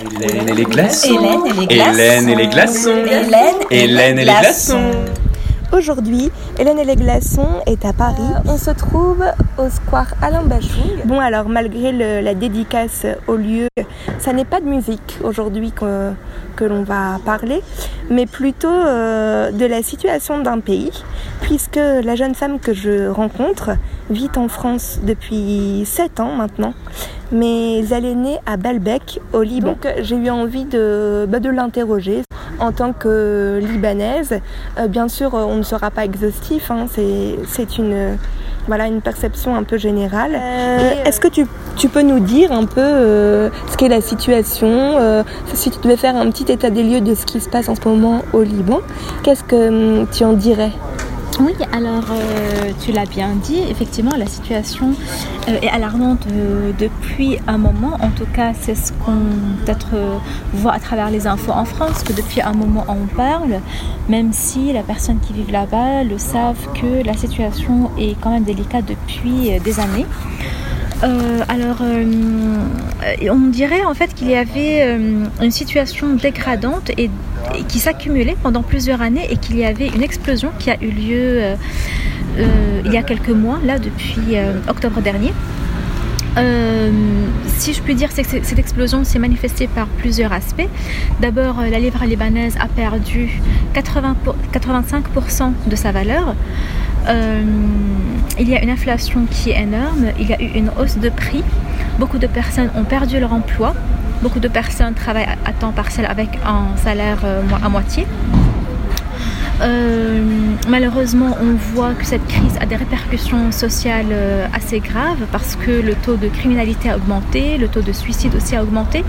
Hélène et les glaçons. Hélène et les glaçons. Hélène et les glaçons. Hélène et les glaçons. Aujourd'hui, Hélène et les glaçons est à Paris. On se trouve au square Alain Bachung. Bon alors, malgré le- la dédicace au lieu, ça n'est pas de musique aujourd'hui que, que l'on va parler, mais plutôt euh, de la situation d'un pays, puisque la jeune femme que je rencontre vit en France depuis 7 ans maintenant, mais elle est née à Baalbek, au Liban. Donc j'ai eu envie de, bah, de l'interroger en tant que libanaise. Euh, bien sûr, euh, on ne sera pas exhaustif, hein, c'est une, voilà, une perception un peu générale. Euh, Est-ce que tu, tu peux nous dire un peu euh, ce qu'est la situation euh, Si tu devais faire un petit état des lieux de ce qui se passe en ce moment au Liban, qu'est-ce que hum, tu en dirais? Oui, alors euh, tu l'as bien dit, effectivement la situation euh, est alarmante euh, depuis un moment. En tout cas, c'est ce qu'on peut-être voit à travers les infos en France, que depuis un moment on parle, même si la personne qui vit là-bas le savent que la situation est quand même délicate depuis des années. Euh, alors, euh, on dirait en fait qu'il y avait euh, une situation dégradante et, qui s'accumulait pendant plusieurs années et qu'il y avait une explosion qui a eu lieu il y a quelques mois, là depuis octobre dernier. Si je puis dire, que cette explosion s'est manifestée par plusieurs aspects. D'abord, la livre libanaise a perdu 80 pour- 85% de sa valeur. Il y a une inflation qui est énorme, il y a eu une hausse de prix. Beaucoup de personnes ont perdu leur emploi. Beaucoup de personnes travaillent à temps partiel avec un salaire euh, à moitié. Euh, malheureusement, on voit que cette crise a des répercussions sociales euh, assez graves parce que le taux de criminalité a augmenté, le taux de suicide aussi a augmenté.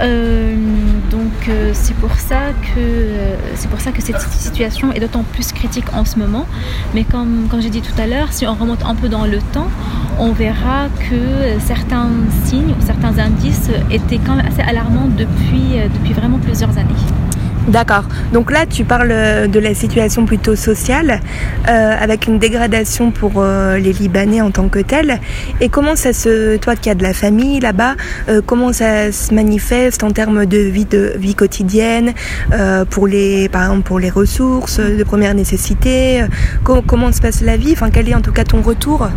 Euh, donc euh, c'est pour ça que euh, c'est pour ça que cette situation est d'autant plus critique en ce moment. Mais comme, comme j'ai dit tout à l'heure, si on remonte un peu dans le temps, on verra que certains signes certains indices étaient quand même assez alarmants depuis vraiment plusieurs années. D'accord. Donc là, tu parles euh, de la situation plutôt sociale, euh, avec une dégradation pour euh, les Libanais en tant que tels. Et comment ça se, toi qui as de la famille là-bas, comment ça se manifeste en termes de vie de vie quotidienne, pour les, par exemple pour les ressources de première nécessité. co- comment se passe la vie? Enfin, quel est en tout cas ton retour?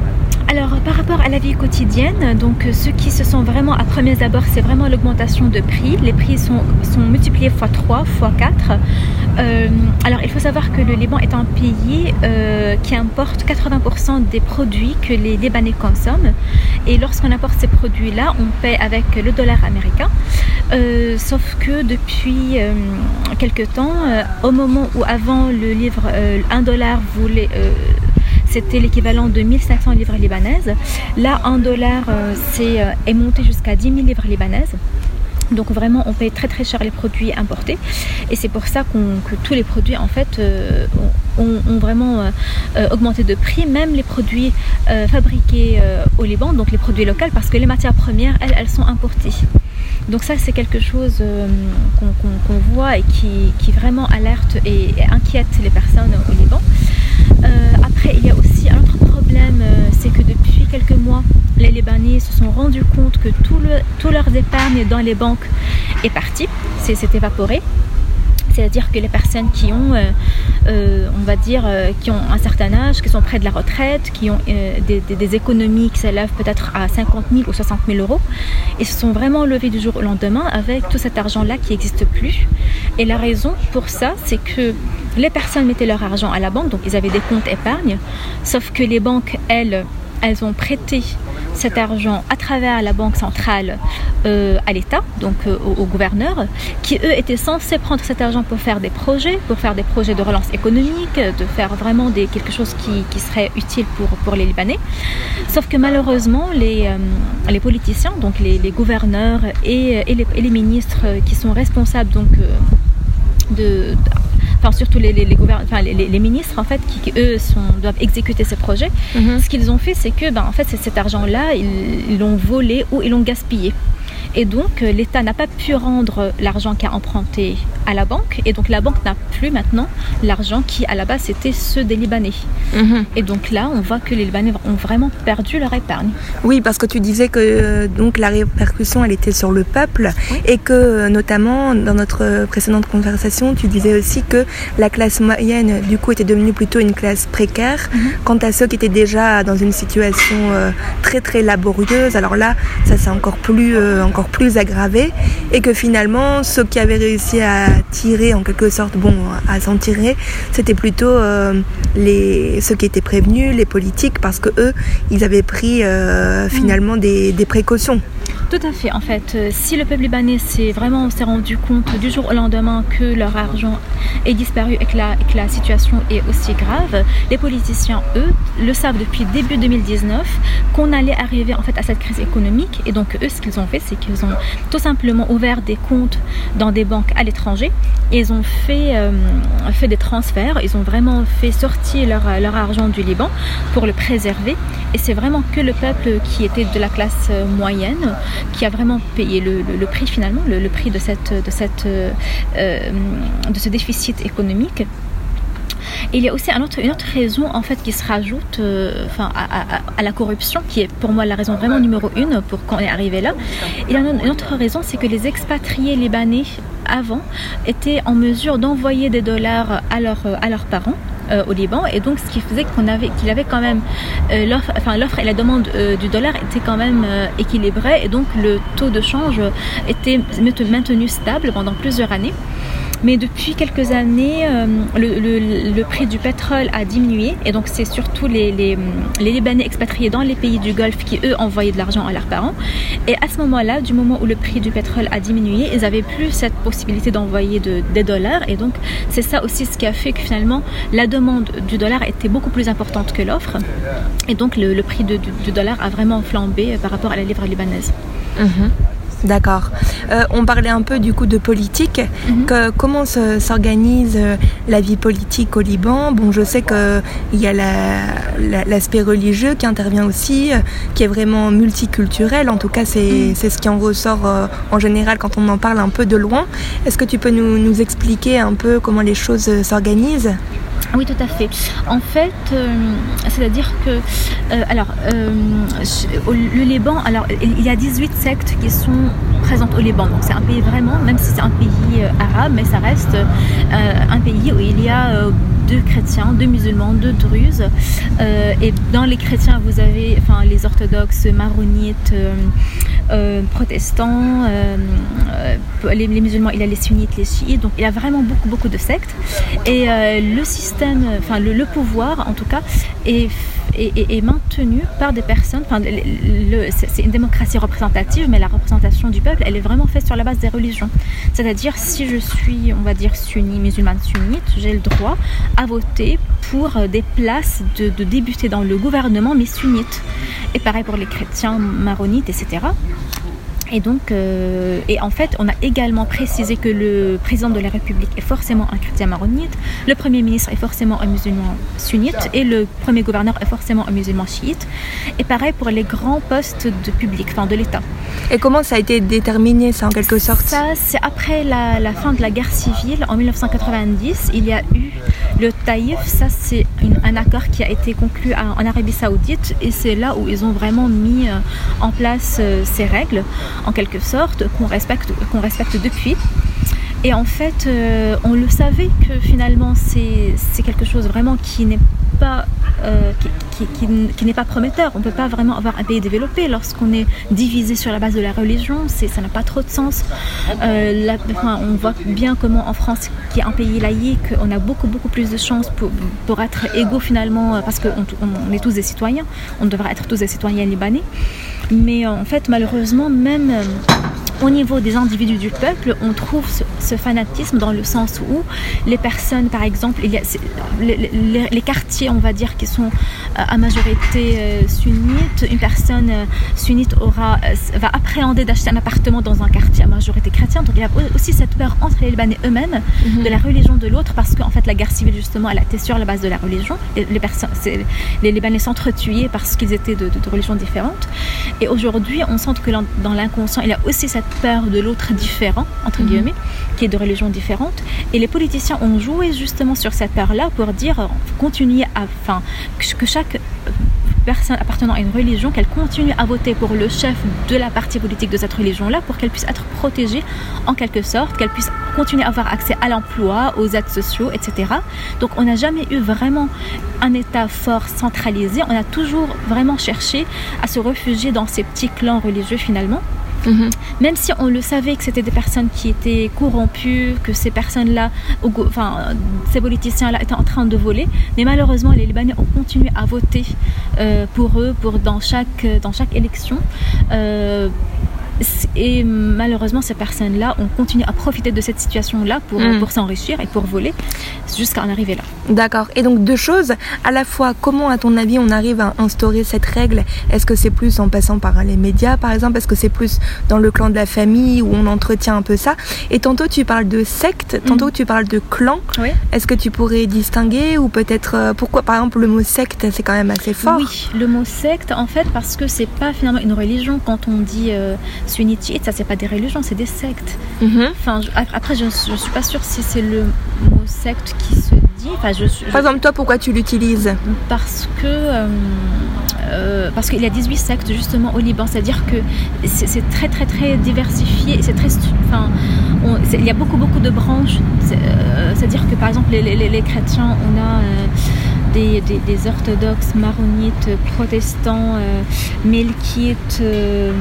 Alors, par rapport à la vie quotidienne, donc euh, ceux qui se sont vraiment à premiers abords, c'est vraiment l'augmentation de prix. Les prix sont, multipliés x 3, x 4. Euh, alors, il faut savoir que le Liban est un pays euh, qui importe 80% des produits que les Libanais consomment. Et lorsqu'on importe ces produits-là, on paie avec le dollar américain. Euh, sauf que depuis quelques temps, au moment où avant le livre euh, 1 dollar voulait... c'était l'équivalent de 1500 livres libanaises. Là, 1 dollar euh, euh, est monté jusqu'à 10 000 livres libanaises. Donc vraiment, on paye très très cher les produits importés. Et c'est pour ça que tous les produits, en fait, euh, ont, vraiment augmenté de prix, même les produits fabriqués au Liban, donc les produits locaux, parce que les matières premières, elles, elles sont importées. Donc ça, c'est quelque chose qu'on voit et qui, vraiment alerte et inquiète les personnes au Liban. Euh, après, il y a aussi un autre problème, euh, c'est que depuis quelques mois, les Libanais se sont rendus compte que tout le, tous leurs épargnes dans les banques est parti, c'est s'est évaporé. C'est-à-dire que les personnes qui ont, euh, euh, euh, qui ont un certain âge, qui sont près de la retraite, qui ont des, économies qui s'élèvent peut-être à 50 000 ou 60 000 euros, ils se sont vraiment levés du jour au lendemain avec tout cet argent-là qui n'existe plus. Et la raison pour ça, c'est que les personnes mettaient leur argent à la banque, donc ils avaient des comptes épargne, sauf que les banques, elles, elles ont prêté cet argent à travers la banque centrale euh, à l'État, donc euh, au, au gouverneur, qui eux étaient censés prendre cet argent pour faire des projets, pour faire des projets de relance économique, de faire vraiment quelque chose qui, serait utile pour, les Libanais. Sauf que malheureusement, les, euh, politiciens, donc les, gouverneurs et, et, les, et les ministres qui sont responsables donc euh, de enfin surtout les, les, enfin, les, ministres en fait qui, qui, eux sont, doivent exécuter ces projets. Ce qu'ils ont fait c'est que ben, en fait c'est cet argent là ils ils l'ont volé ou ils l'ont gaspillé Et donc, euh, l'État n'a pas pu rendre l'argent qu'a emprunté à la banque. Et donc, la banque n'a plus maintenant l'argent qui, à la base, c'était ceux des Libanais. Mhm. Et donc là, on voit que les Libanais ont vraiment perdu leur épargne. Oui, parce que tu disais que euh, donc la répercussion, elle était sur le peuple et que euh, notamment dans notre précédente conversation, tu disais aussi que la classe moyenne, du coup, était devenue plutôt une classe précaire. Mhm. Quant à ceux qui étaient déjà dans une situation très très laborieuse, alors là, ça c'est encore plus encore plus aggravé et que finalement ceux qui avaient réussi à tirer en quelque sorte, bon, à s'en tirer, c'était plutôt euh, les, ceux qui étaient prévenus, les politiques, parce que eux, ils avaient pris euh, finalement des précautions. Tout à fait. En fait, euh, si le peuple libanais s'est vraiment s'est rendu compte du jour au lendemain que leur argent est disparu et que la, situation est aussi grave, les politiciens, eux, le savent depuis début 2019 qu'on allait arriver en fait à cette crise économique. Et donc, eux, ce qu'ils ont fait, c'est qu'ils ont tout simplement ouvert des comptes dans des banques à l'étranger. Ils ont fait, euh, fait des transferts. Ils ont vraiment fait sortir leur, leur argent du Liban pour le préserver. Et c'est vraiment que le peuple qui était de la classe moyenne qui a vraiment payé le, prix finalement, le, prix de, cette, de, cette, euh, de ce déficit économique. Il y a aussi une autre raison en fait qui se rajoute euh, à, la corruption, qui est pour moi la raison vraiment numéro une pour qu'on est arrivé là. Il une autre raison, c'est que les expatriés libanais avant étaient en mesure d'envoyer des dollars à, à leurs parents euh, au Liban. Et donc ce qui faisait qu'on avait qu'il avait quand même euh, l'offre enfin l'offre et la demande euh, du dollar était quand même équilibrée et donc le taux de change était maintenu stable pendant plusieurs années mais depuis quelques années, euh, le, prix du pétrole a diminué et donc c'est surtout les, Libanais expatriés dans les pays du Golfe qui, eux, envoyaient de l'argent à leurs parents. Et à ce moment-là, du moment où le prix du pétrole a diminué, ils n'avaient plus cette possibilité d'envoyer des dollars. Et donc, c'est ça aussi ce qui a fait que finalement, la demande du dollar était beaucoup plus importante que l'offre. Et donc, le, prix du dollar a vraiment flambé par rapport à la livre libanaise. Mhm. D'accord. Euh, on parlait un peu du coup de politique. Mhm. que, comment s'organise euh, la vie politique au Liban? Bon, je sais qu'il y a l'aspect religieux qui intervient aussi, euh, qui est vraiment multiculturel. En tout cas, c'est mhm. ce qui en ressort en général quand on en parle un peu de loin. Est-ce que tu peux nous, nous expliquer un peu comment les choses s'organisent? Oui, tout à fait. En fait, euh, c'est-à-dire que, euh, alors, euh, le Liban, alors, il y a 18 sectes qui sont présentes au Liban. Donc, c'est un pays vraiment, même si c'est un pays arabe, mais ça reste un pays où il y a deux chrétiens, deux musulmans, deux druzes. et dans les chrétiens, vous avez enfin, les orthodoxes, maronites, protestants, les, les, musulmans, il y a les sunnites, les chiites. Donc, il y a vraiment beaucoup, beaucoup de sectes. Et le système enfin le, pouvoir en tout cas, est, est, maintenu par des personnes. Enfin, c'est une démocratie représentative, mais la représentation du peuple, elle est vraiment faite sur la base des religions. C'est-à-dire, si je suis, on va dire, sunni, musulmane sunnite, j'ai le droit à voter pour des places de, de débuter dans le gouvernement, mais sunnite. Et pareil pour les chrétiens, maronites, etc. Et donc, euh, et en fait, on a également précisé que le président de la République est forcément un chrétien maronite, le premier ministre est forcément un musulman sunnite et le premier gouverneur est forcément un musulman chiite. Et pareil pour les grands postes de public, enfin de l'État. Et comment ça a été déterminé, ça en quelque sorte Ça, c'est après la, la, fin de la guerre civile en 1990. Il y a eu le Taïf, ça c'est un accord qui a été conclu en Arabie Saoudite et c'est là où ils ont vraiment mis euh, en place euh, ces règles en quelque sorte, qu'on respecte, respecte depuis. Et en fait, euh, on le savait que finalement, c'est quelque chose vraiment qui n'est pas, euh, qui, n'est pas prometteur. On ne peut pas vraiment avoir un pays développé lorsqu'on est divisé sur la base de la religion. Ça n'a pas trop de sens. Euh, on voit bien comment en France, qui est un pays laïque, on a beaucoup, beaucoup plus de chances pour, pour être égaux finalement, parce qu'on on est tous des citoyens. On devrait être tous des citoyens libanais. Mais en fait, malheureusement, même au niveau des individus du peuple, on trouve ce, fanatisme dans le sens où les personnes, par exemple, il y a, les, quartiers, on va dire, qui sont euh, à majorité euh, sunnites, une personne euh, sunnite aura, va appréhender d'acheter un appartement dans un quartier à majorité chrétienne. Donc il y a aussi cette peur entre les Libanais eux-mêmes mhm. de la religion de l'autre, parce qu'en fait la guerre civile justement, elle a été sur la base de la religion. Les, les personnes, les Libanais s'entretuaient parce qu'ils étaient de, de, religions différentes. Et aujourd'hui, on sent que dans l'inconscient, il y a aussi cette peur de l'autre différent, entre mhm. guillemets, qui est de religion différente. Et les politiciens ont joué justement sur cette peur-là pour dire, continuer à, enfin, que chaque personne appartenant à une religion, qu'elle continue à voter pour le chef de la partie politique de cette religion-là pour qu'elle puisse être protégée en quelque sorte, qu'elle puisse continuer à avoir accès à l'emploi, aux aides sociaux, etc. Donc on n'a jamais eu vraiment un État fort centralisé, on a toujours vraiment cherché à se réfugier dans ces petits clans religieux finalement. Mhm. Même si on le savait que c'était des personnes qui étaient corrompues, que ces personnes-là, enfin, ces politiciens-là étaient en train de voler, mais malheureusement, les Libanais ont continué à voter euh, pour eux, pour dans chaque dans chaque élection. Euh, et malheureusement, ces personnes-là ont continué à profiter de cette situation-là pour, mm. pour s'enrichir et pour voler jusqu'à en arriver là. D'accord. Et donc deux choses. À la fois, comment à ton avis on arrive à instaurer cette règle? Est-ce que c'est plus en passant par les médias, par exemple? Est-ce que c'est plus dans le clan de la famille où on entretient un peu ça? Et tantôt tu parles de secte, tantôt mm. tu parles de clan. Oui. Est-ce que tu pourrais distinguer ou peut-être euh, pourquoi par exemple le mot secte c'est quand même assez fort? Oui, le mot secte en fait parce que c'est pas finalement une religion quand on dit euh, sunnitite, ça c'est pas des religions, c'est des sectes. Mhm. Enfin, après, je, je suis pas sûre si c'est le mot secte qui se dit. Enfin, je, Par exemple, toi, pourquoi tu l'utilises Parce que euh, euh, parce qu'il y a 18 sectes justement au Liban, c'est-à-dire que c'est très très très diversifié, c'est très, enfin, il y a beaucoup beaucoup de branches. Euh, c'est-à-dire que par exemple les, les, les chrétiens, on a des, orthodoxes, maronites, protestants, euh, melkites, euh,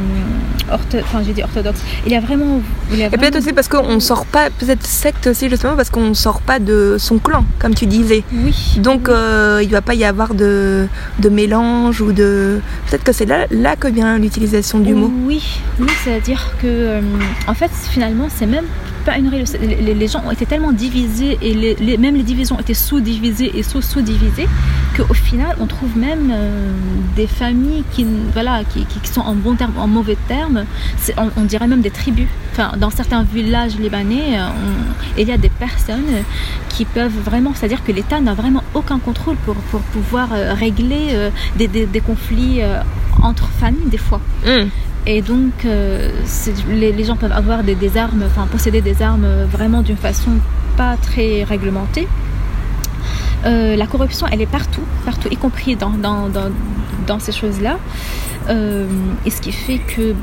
enfin j'ai dit orthodoxes. Il y a vraiment. Et peut-être aussi parce qu'on sort pas, peut-être secte aussi justement parce qu'on sort pas de son clan, comme tu disais. Oui. Donc euh, il ne va pas y avoir de, de mélange ou de. Peut-être que c'est là, là que vient l'utilisation du mot. Oui, oui c'est-à-dire que en fait finalement c'est même pas une les, les, gens ont été tellement divisés et les, même les divisions été sous-divisées et sous-sous-divisées qu'au final on trouve même euh, des familles qui, voilà, qui, qui, sont en bon terme, en mauvais termes. On, dirait même des tribus. Enfin, dans certains villages libanais, euh, il y a des personnes qui peuvent vraiment, c'est-à-dire que l'État n'a vraiment aucun contrôle pour, pour pouvoir euh, régler des, des, conflits entre familles des fois. Mmh. Et donc, euh, les, gens peuvent avoir des, armes, enfin posséder des armes vraiment d'une façon pas très réglementée. Euh, la corruption, elle est partout, partout, y compris dans, dans, dans, ces choses-là. Euh, et ce qui fait que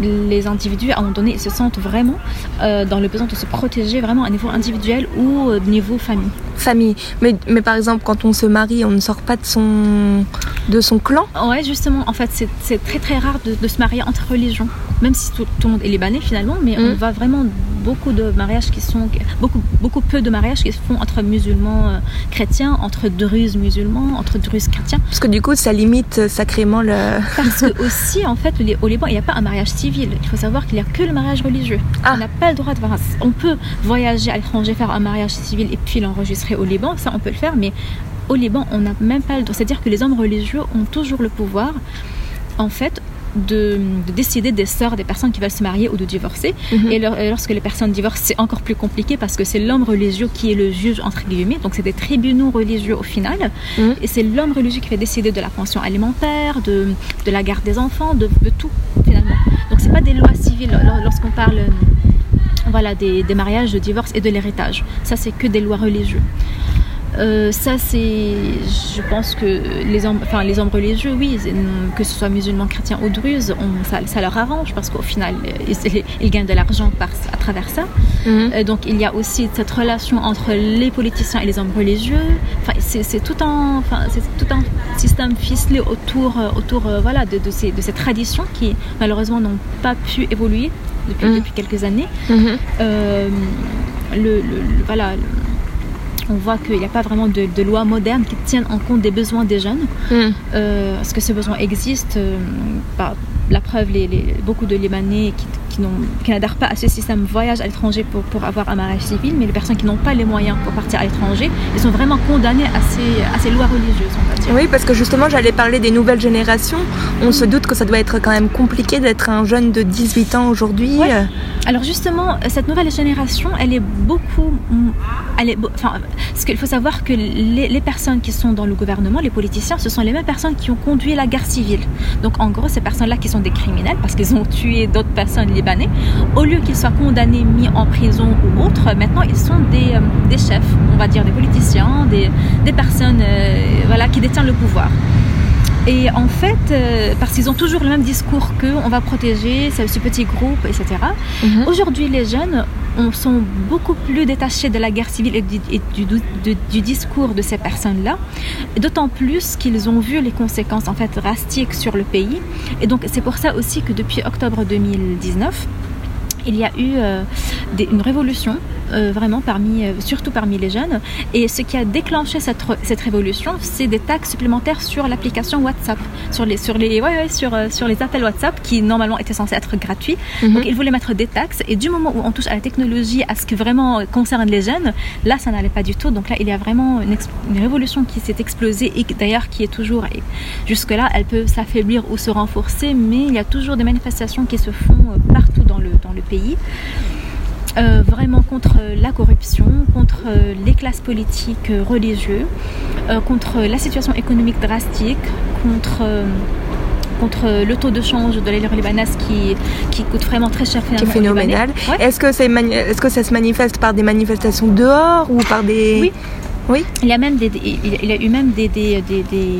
les individus, à un moment donné, se sentent vraiment dans le besoin de se protéger vraiment à niveau individuel ou au niveau famille. Famille. Mais, mais par exemple, quand on se marie, on ne sort pas de son de son clan? Ouais, justement, en fait, c'est très très rare de, se marier entre religions, même si tout, le monde est libanais finalement, mais on mm. voit vraiment beaucoup de mariages qui sont, beaucoup, beaucoup peu de mariages qui se font entre musulmans euh, chrétiens, entre druzes musulmans, entre druzes chrétiens. Parce que du coup, ça limite sacrément le. Parce que aussi, en fait, au Liban, il n'y a pas un mariage civil. Il faut savoir qu'il n'y a que le mariage religieux. Ah. On n'a pas le droit de voir. On peut voyager à l'étranger, faire un mariage civil et puis l'enregistrer au Liban, ça on peut le faire, mais au Liban, on n'a même pas le droit. C'est-à-dire que les hommes religieux ont toujours le pouvoir, en fait, de, décider des sœurs des personnes qui veulent se marier ou de divorcer. Mhm. Et, lorsque les personnes divorcent, c'est encore plus compliqué parce que c'est l'homme religieux qui est le juge, entre guillemets. Donc, c'est des tribunaux religieux au final. Mhm. Et c'est l'homme religieux qui va décider de la pension alimentaire, de, de la garde des enfants, de, tout, finalement. Donc, c'est pas des lois civiles lorsqu'on parle voilà, des, des mariages, de divorce et de l'héritage. Ça, c'est que des lois religieuses. Euh, ça, c'est, je pense que les hommes, enfin les hommes religieux, oui, que ce soit musulmans, chrétiens ou druzes, ça, leur arrange parce qu'au final, ils, gagnent de l'argent à travers ça. Mhm. Euh, donc il y a aussi cette relation entre les politiciens et les hommes religieux. Enfin, c'est tout un, enfin, c'est tout un système ficelé autour, euh, autour, voilà, de, ces, de ces traditions qui malheureusement n'ont pas pu évoluer depuis, mhm. depuis quelques années. Mhm. le, le, voilà on voit qu'il n'y a pas vraiment de, de, loi moderne qui tienne en compte des besoins des jeunes. Mm. Euh, parce que ces besoins existent. Euh, la preuve, les, beaucoup de Libanais qui n'adhèrent pas à ce système voyagent à l'étranger pour, pour avoir un mariage civil, mais les personnes qui n'ont pas les moyens pour partir à l'étranger, ils sont vraiment condamnées à ces, à ces lois religieuses, on va dire. Oui, parce que justement, j'allais parler des nouvelles générations. On se doute que ça doit être quand même compliqué d'être un jeune de 18 ans aujourd'hui. Ouais. Alors justement, cette nouvelle génération, elle est beaucoup... Elle est, enfin, parce qu'il faut savoir que les, les personnes qui sont dans le gouvernement, les politiciens, ce sont les mêmes personnes qui ont conduit la guerre civile. Donc en gros, ces personnes-là qui sont des criminels parce qu'ils ont tué d'autres personnes libanais, au lieu qu'ils soient condamnés, mis en prison ou autre, maintenant ils sont des, euh, chefs, on va dire des politiciens, des, des personnes euh, voilà, qui détiennent le pouvoir. Et en fait, euh, parce qu'ils ont toujours le même discours que on va protéger ce petit groupe, etc. Mhm. Aujourd'hui, les jeunes on sont beaucoup plus détachés de la guerre civile et du, et du, du, du discours de ces personnes-là, d'autant plus qu'ils ont vu les conséquences en fait drastiques sur le pays. Et donc c'est pour ça aussi que depuis octobre 2019, il y a eu euh, des, une révolution euh, vraiment parmi, euh, surtout parmi les jeunes. Et ce qui a déclenché cette, cette révolution, c'est des taxes supplémentaires sur l'application WhatsApp, sur les, sur, les, ouais, ouais, sur, euh, sur les appels WhatsApp qui normalement étaient censés être gratuits. Mm -hmm. Donc ils voulaient mettre des taxes. Et du moment où on touche à la technologie, à ce qui vraiment concerne les jeunes, là ça n'allait pas du tout. Donc là il y a vraiment une, une révolution qui s'est explosée et d'ailleurs qui est toujours, jusque-là, elle peut s'affaiblir ou se renforcer, mais il y a toujours des manifestations qui se font partout dans le, dans le pays. Euh, vraiment contre la corruption, contre euh, les classes politiques euh, religieuses, contre la situation économique drastique, contre contre le taux de change de la lire libanaise qui, qui coûte vraiment très cher Qui est phénoménal. Ouais. Est-ce que, est est que ça se manifeste par des manifestations dehors ou par des... Oui. Oui. Il y a même des, il a eu même des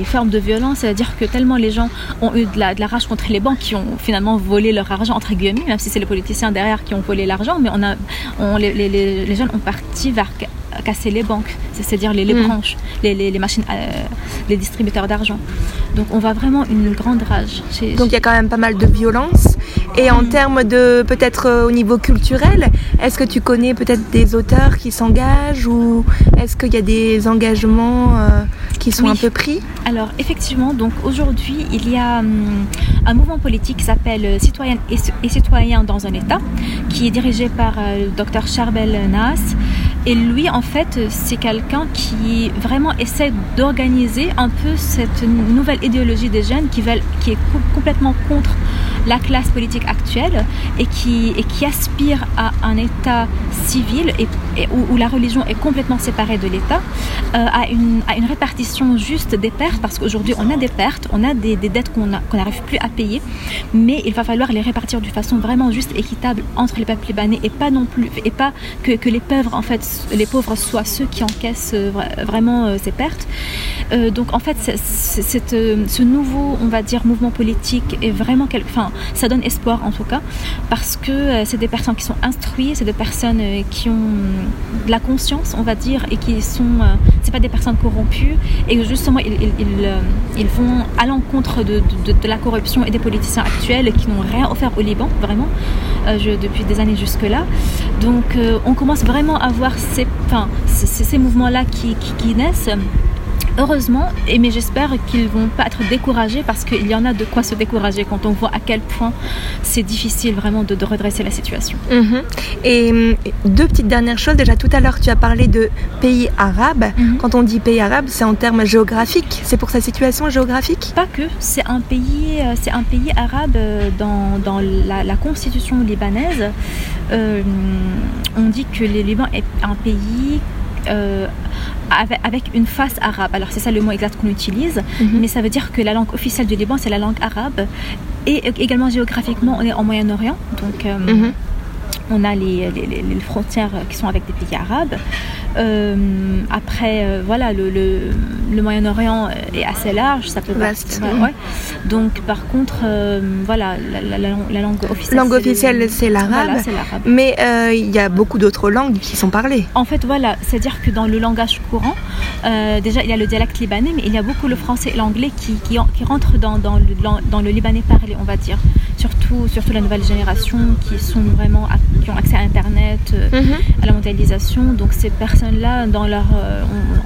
formes de violence, c'est-à-dire que tellement les gens ont eu de la, de la rage contre les banques qui ont finalement volé leur argent entre guillemets, même si c'est les politiciens derrière qui ont volé l'argent, mais on a, on, les, les, les, jeunes ont parti vers casser les banques, c'est-à-dire les, les mmh. branches, les, les, les machines, euh, les distributeurs d'argent. Donc on voit vraiment une grande rage. Chez, Donc il y a quand même pas mal de violence. Et en mmh. termes de peut-être euh, au niveau culturel, est-ce que tu connais peut-être des auteurs qui s'engagent ou est-ce qu'il y a des engagements euh, qui sont oui. un peu pris? Alors effectivement, donc aujourd'hui il y a hum, un mouvement politique qui s'appelle Citoyennes et, et, Citoyens dans un État, qui est dirigé par euh, le docteur Charbel Nas. Et lui, en fait, c'est quelqu'un qui vraiment essaie d'organiser un peu cette nouvelle idéologie des jeunes qui, est co complètement contre la classe politique actuelle et qui, et qui aspire à un État civil et, où, la religion est complètement séparée de l'État, euh, à, une, à une répartition juste des pertes, parce qu'aujourd'hui on a des pertes, on a des, dettes qu'on n'arrive plus à payer, mais il va falloir les répartir de façon vraiment juste, équitable entre les peuples libanais et pas non plus, et pas que, les pauvres en fait, les pauvres soient ceux qui encaissent vraiment euh, ces pertes. Euh, donc en fait, ce nouveau, on va dire, mouvement politique est vraiment, quel... enfin, ça donne espoir en tout cas, parce que euh, c'est des personnes qui sont instruites, c'est des personnes euh, qui ont de la conscience, on va dire, et qui sont, euh, c'est pas des personnes corrompues, et justement ils, ils, ils, ils vont à l'encontre de, de, la corruption et des politiciens actuels qui n'ont rien offert au Liban, vraiment, je, depuis des années jusque-là. Donc on commence vraiment à voir ces, enfin, ces, ces mouvements-là qui, qui naissent heureusement, et mais j'espère qu'ils vont pas être découragés parce qu'il y en a de quoi se décourager quand on voit à quel point c'est difficile vraiment de, de, redresser la situation. Mmh. Et deux petites dernières choses. Déjà tout à l'heure, tu as parlé de pays arabes. Mmh. Quand on dit pays arabe, c'est en termes géographiques. C'est pour sa situation géographique? Pas que. C'est un pays, c'est un pays arabe dans, dans la, la, constitution libanaise. Euh, on dit que le Liban est un pays euh, avec, une face arabe. Alors c'est ça le mot exact qu'on utilise, mm -hmm. mais ça veut dire que la langue officielle du Liban c'est la langue arabe et également géographiquement on est en Moyen-Orient, donc euh, mm -hmm. on a les, les, les, frontières qui sont avec des pays arabes. Euh, après, euh, voilà, le, le, le Moyen-Orient est assez large, ça peut Vaste. Ouais. Donc, par contre, euh, voilà, la, la, la, la, langue officielle. Langue officielle, c'est l'arabe. Voilà, mais il y a beaucoup d'autres langues qui sont parlées. En fait, voilà, c'est-à-dire que dans le langage courant, déjà, il y a le dialecte libanais, mais il y a beaucoup le français et l'anglais qui, qui, qui, rentrent dans, dans, le, dans le libanais parlé, on va dire. Surtout, surtout la nouvelle génération qui sont vraiment qui ont accès à Internet, mhm. à la mondialisation. Donc ces personnes-là, dans leur,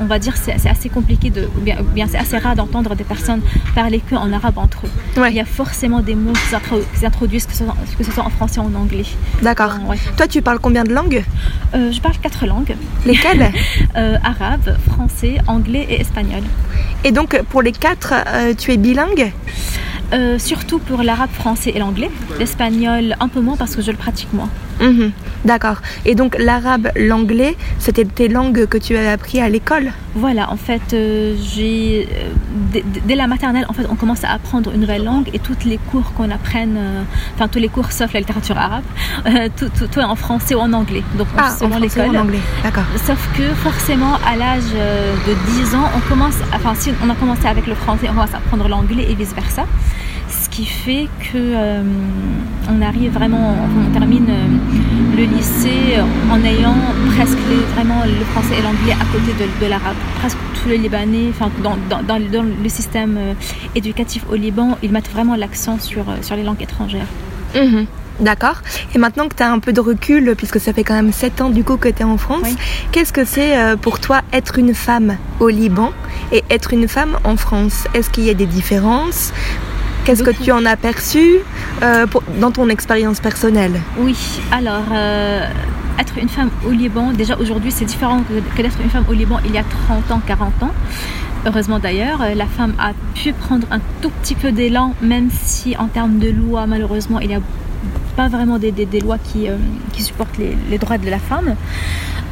on, va dire, c'est assez compliqué de, bien, bien c'est assez rare d'entendre des personnes parler que en arabe entre eux. Il y a forcément des mots qui s'introduisent, que, que, ce soit en français ou en anglais. D'accord. Toi, tu parles combien de langues? Je parle quatre langues. Lesquelles? Arabe, français, anglais et espagnol. Et donc, pour les quatre, tu es bilingue? Euh, surtout pour l'arabe français et l'anglais. L'espagnol un peu moins parce que je le pratique moins. Mhm. D'accord. Et donc l'arabe, l'anglais, c'était tes langues que tu as appris à l'école? Voilà, en fait, euh, j'ai euh, dès, la maternelle, en fait, on commence à apprendre une nouvelle langue et tous les cours qu'on apprenne, enfin tous les cours sauf la littérature arabe, tout, tout, est en français ou en anglais. Donc ah, selon l'école. En anglais, d'accord. Sauf que forcément, à l'âge de 10 ans, on commence, enfin si on a commencé avec le français, on commence à apprendre l'anglais et vice versa ce qui fait que euh, on arrive vraiment, on termine euh, le lycée en ayant presque vraiment le français et l'anglais à côté de, l'arabe. Presque tous les Libanais, enfin dans, dans, le système euh, éducatif au Liban, ils mettent vraiment l'accent sur, sur les langues étrangères. Mhm. D'accord. Et maintenant que tu as un peu de recul, puisque ça fait quand même 7 ans du coup que tu es en France, qu'est-ce que c'est pour toi être une femme au Liban et être une femme en France? Est-ce qu'il y a des différences? Qu'est-ce que tu en as perçu euh, dans ton expérience personnelle? Oui, alors euh, être une femme au Liban, déjà aujourd'hui c'est différent que, d'être une femme au Liban il y a 30 ans, 40 ans. Heureusement d'ailleurs, euh, la femme a pu prendre un tout petit peu d'élan, même si en termes de loi, malheureusement, il n'y a pas vraiment des, lois qui, supportent les, droits de la femme.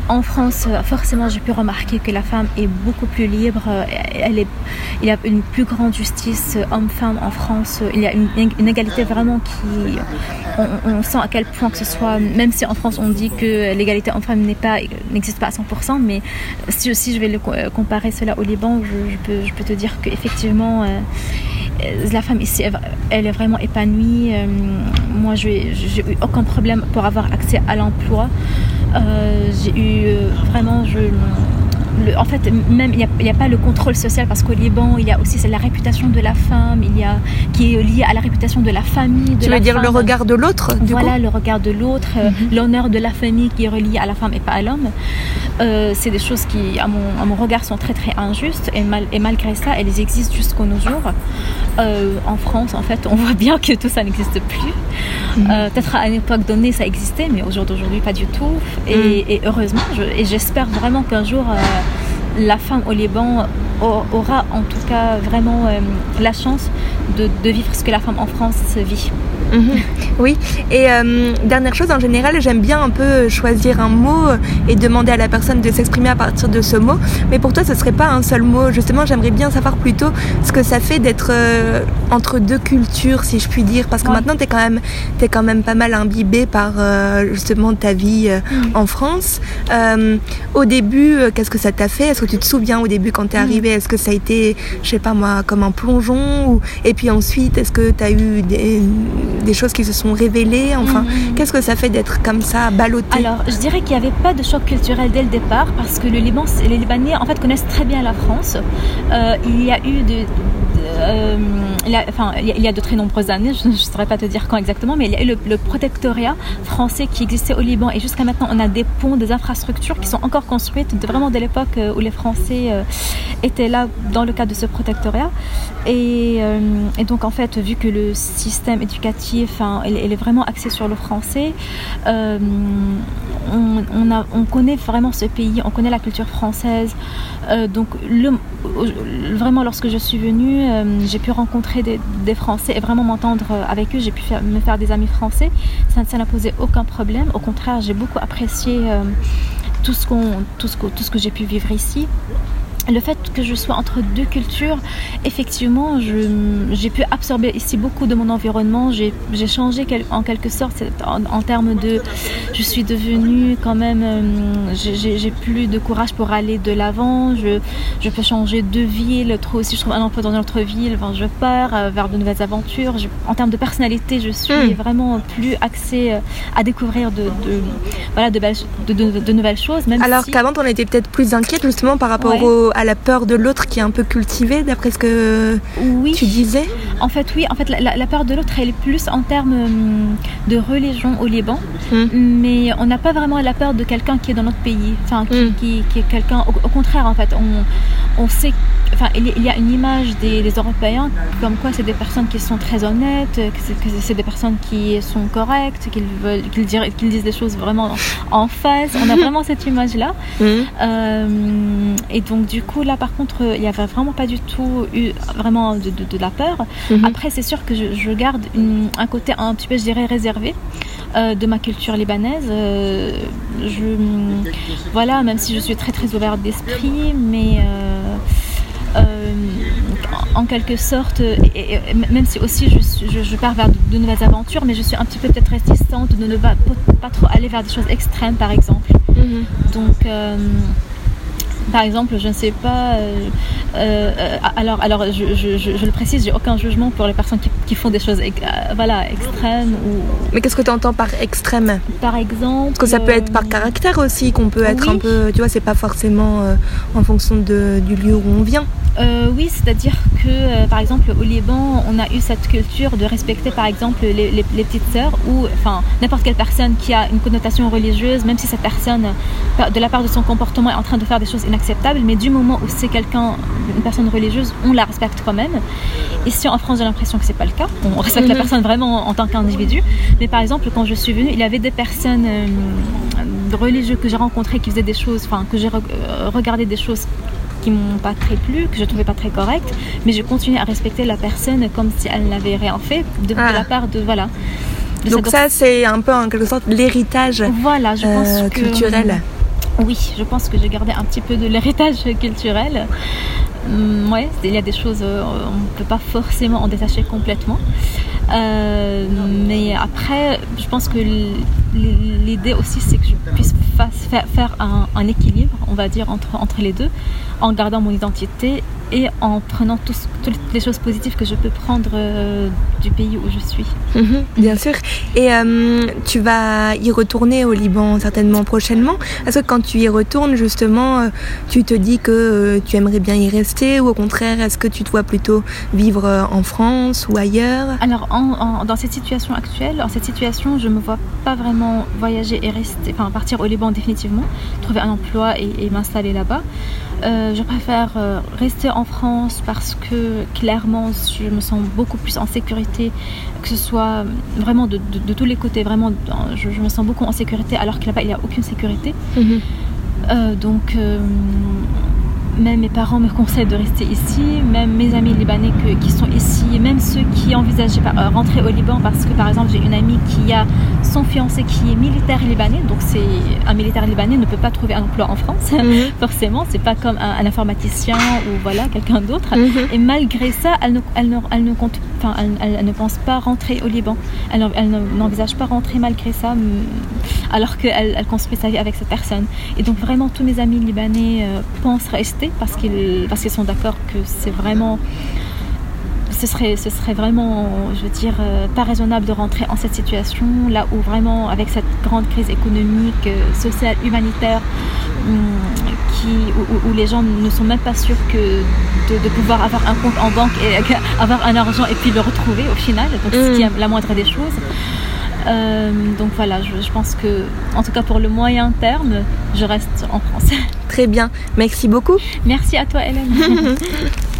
En France, euh, forcément, j'ai pu remarquer que la femme est beaucoup plus libre. Euh, elle il y a une plus grande justice euh, homme-femme en France. Il y a une, égalité vraiment qui. On, sent à quel point que ce soit. Même si en France on dit que l'égalité homme-femme n'existe pas à 100%, mais si je vais comparer cela au Liban, je, peux, te dire qu'effectivement. la femme ici, elle est vraiment épanouie. moi, je n'ai eu aucun problème pour avoir accès à l'emploi. Euh, j'ai eu euh, vraiment, je, en fait, même il n'y a, pas le contrôle social parce qu'au Liban, il y a aussi la réputation de la femme, il y a qui est liée à la réputation de la famille. De tu veux dire le regard de l'autre Voilà, le regard de l'autre, euh, l'honneur de la famille qui est relié à la femme et pas à l'homme. Euh, c'est des choses qui, à mon, regard, sont très très injustes et, mal, et malgré ça, elles existent jusqu'au nos jours. Euh, en France, en fait, on voit bien que tout ça n'existe plus. Mhm. Peut-être à une époque donnée, ça existait, mais aujourd'hui, pas du tout. Et, mhm. heureusement, et j'espère vraiment qu'un jour la femme au Liban aura en tout cas vraiment euh, la chance de, vivre ce que la femme en France vit. Mhm. Oui, et euh, dernière chose, en général, j'aime bien un peu choisir un mot et demander à la personne de s'exprimer à partir de ce mot. Mais pour toi, ce serait pas un seul mot. Justement, j'aimerais bien savoir plutôt ce que ça fait d'être euh, entre deux cultures, si je puis dire. Parce que maintenant, tu es, quand même, es quand même pas mal imbibé par justement ta vie mm. en France. au début, qu'est-ce que ça t'a fait? Est-ce que tu te souviens au début quand tu es mm. arrivé Est-ce que ça a été, je sais pas moi, comme un plongeon ou... Et puis ensuite, est-ce que tu as eu des, des choses qui se sont révélées Enfin, mm. qu'est-ce que ça fait d'être comme ça, ballotté Alors, je dirais qu'il n'y avait pas de choc culturel dès le départ parce que le Liban, les Libanais en fait connaissent très bien la France. Euh, il y a eu de, euh, il, y a, de très nombreuses années, je ne saurais pas te dire quand exactement, mais il y a eu le, protectorat français qui existait au Liban et jusqu'à maintenant on a des ponts, des infrastructures qui sont encore construites vraiment de l'époque euh, où les Français étaient là dans le cadre de ce protectorat. Et, donc en fait, vu que le système éducatif, enfin, il, est vraiment axé sur le français, on, connaît vraiment ce pays, on connaît la culture française. donc le, vraiment lorsque je suis venue, euh, j'ai pu rencontrer des, Français et vraiment m'entendre euh, avec eux. J'ai pu me faire des amis français. Ça, n'a posé aucun problème. Au contraire, j'ai beaucoup apprécié euh, tout ce que j'ai pu vivre ici le fait que je sois entre deux cultures, effectivement, j'ai pu absorber ici beaucoup de mon environnement. J'ai changé en quelque sorte en, termes de... Je suis devenue quand même... Euh, j'ai plus de courage pour aller de l'avant. Je, je, peux changer de ville. Trop, si je trouve un emploi dans une autre ville, je pars euh, vers de nouvelles aventures. en termes de personnalité, je suis hmm. vraiment plus axée euh, à découvrir de, voilà, de, de, nouvelles choses. Même Alors qu'avant, on était peut-être plus inquiète justement par rapport au à la peur de l'autre qui est un peu cultivée, d'après ce que tu disais? En fait, oui. En fait, la, la peur de l'autre, elle est plus en termes hum, de religion au Liban. Mm. Mais on n'a pas vraiment la peur de quelqu'un qui est dans notre pays. Enfin, qui, Mm. qui- qui est quelqu'un. Au, au contraire, en fait, on, on sait. Enfin, il y- a une image des, des Européens comme quoi c'est des personnes qui sont très honnêtes, que c'est, des personnes qui sont correctes, qu'ils veulent, qu'ils, disent des choses vraiment en face. On a vraiment cette image-là. Mm. Euh, et donc du coup là par contre il n'y avait vraiment pas du tout eu vraiment de, de- de la peur. Mhm. Après c'est sûr que je, je garde une- un côté un petit peu je dirais réservé euh, de ma culture libanaise. Euh, je, voilà même si je suis très très ouverte d'esprit mais euh, en quelque sorte, et, et- et même si aussi je, suis- je, je pars vers de, de nouvelles aventures, mais je suis un petit peu peut-être réticente de ne pas, pas trop aller vers des choses extrêmes par exemple. Mhm. Donc, par exemple, je ne sais pas. euh, euh, euh, alors, alors je, je- je- je le précise, j'ai aucun jugement pour les personnes qui, qui font des choses voilà, extrêmes ou, Mais qu'est-ce que tu entends par extrême? Par exemple. Parce que ça peut être par caractère aussi, qu'on peut être oui. un peu, tu vois, c'est pas forcément en fonction de, du lieu où on vient. Euh, oui, c'est-à-dire que, euh, par exemple, au Liban, on a eu cette culture de respecter, par exemple, les, les- les petites sœurs ou, enfin, n'importe quelle personne qui a une connotation religieuse, même si cette personne, de la part de son comportement, est en train de faire des choses inacceptables, mais du moment où c'est quelqu'un, une personne religieuse, on la respecte quand même. Ici, en France, j'ai l'impression que c'est pas le cas. On respecte la Mhm. personne vraiment en tant qu'individu. Mais par exemple, quand je suis venue, il y avait des personnes euh, religieuses que j'ai rencontrées qui faisaient des choses, enfin, que j'ai re- regardé des choses qui m'ont pas très plu, que je trouvais pas très correctes, mais je continuais à respecter la personne comme si elle n'avait rien fait de, de Ah. la part de voilà. de Donc ça, c'est un peu en quelque sorte l'héritage voilà, je pense euh, que culturel. oui, je pense que j'ai gardé un petit peu de l'héritage culturel. Hum, ouais, il y a des choses, euh, on ne peut pas forcément en détacher complètement. Euh, mais après, je pense que l'idée aussi, c'est que je puisse fa- faire, faire un, un équilibre, on va dire, entre, entre les deux, en gardant mon identité et en prenant toutes les choses positives que je peux prendre euh, du pays où je suis. Mhm, bien sûr. Et euh, tu vas y retourner au Liban certainement prochainement. Est-ce que quand tu y retournes, justement, euh, tu te dis que tu aimerais bien y rester ou au contraire, est-ce que tu te vois plutôt vivre en France ou ailleurs? Alors, en- en- dans cette situation actuelle, en cette situation, je me vois pas vraiment voyager et rester, enfin partir au Liban définitivement, trouver un emploi et, et m'installer là-bas. Euh, je préfère euh, rester en France parce que clairement, je me sens beaucoup plus en sécurité, que ce soit vraiment de, de- de tous les côtés. Vraiment, je, je me sens beaucoup en sécurité alors que là-bas, il n'y a aucune sécurité. Mhm. Euh, donc, euh, même mes parents me conseillent de rester ici, même mes amis libanais que- qui sont ici, même ceux qui envisagent euh, rentrer au Liban parce que, par exemple, j'ai une amie qui a son fiancé qui est militaire libanais, donc c'est un militaire libanais ne peut pas trouver un emploi en France, Mhm. forcément, c'est pas comme un, un informaticien ou voilà quelqu'un d'autre. Mhm. Et malgré ça, elle ne, elle ne, elle ne compte, enfin, elle, ne pense pas rentrer au Liban. Elle, n'en- elle ne- n'envisage pas rentrer malgré ça, alors qu'elle elle construit sa vie avec cette personne. Et donc vraiment, tous mes amis libanais euh, pensent rester parce qu'ils, parce qu'ils sont d'accord que c'est vraiment, ce serait, ce serait vraiment, je veux dire, euh, pas raisonnable de rentrer en cette situation là où vraiment, avec cette grande crise économique, euh, sociale, humanitaire, hum, qui, où, les gens ne sont même pas sûrs que de, de pouvoir avoir un compte en banque et avoir un argent et puis le retrouver au final. Donc, ce qui est la moindre des choses. Euh, donc voilà, je, je pense que, en tout cas pour le moyen terme, je reste en France. Très bien. Merci beaucoup. Merci à toi, Hélène.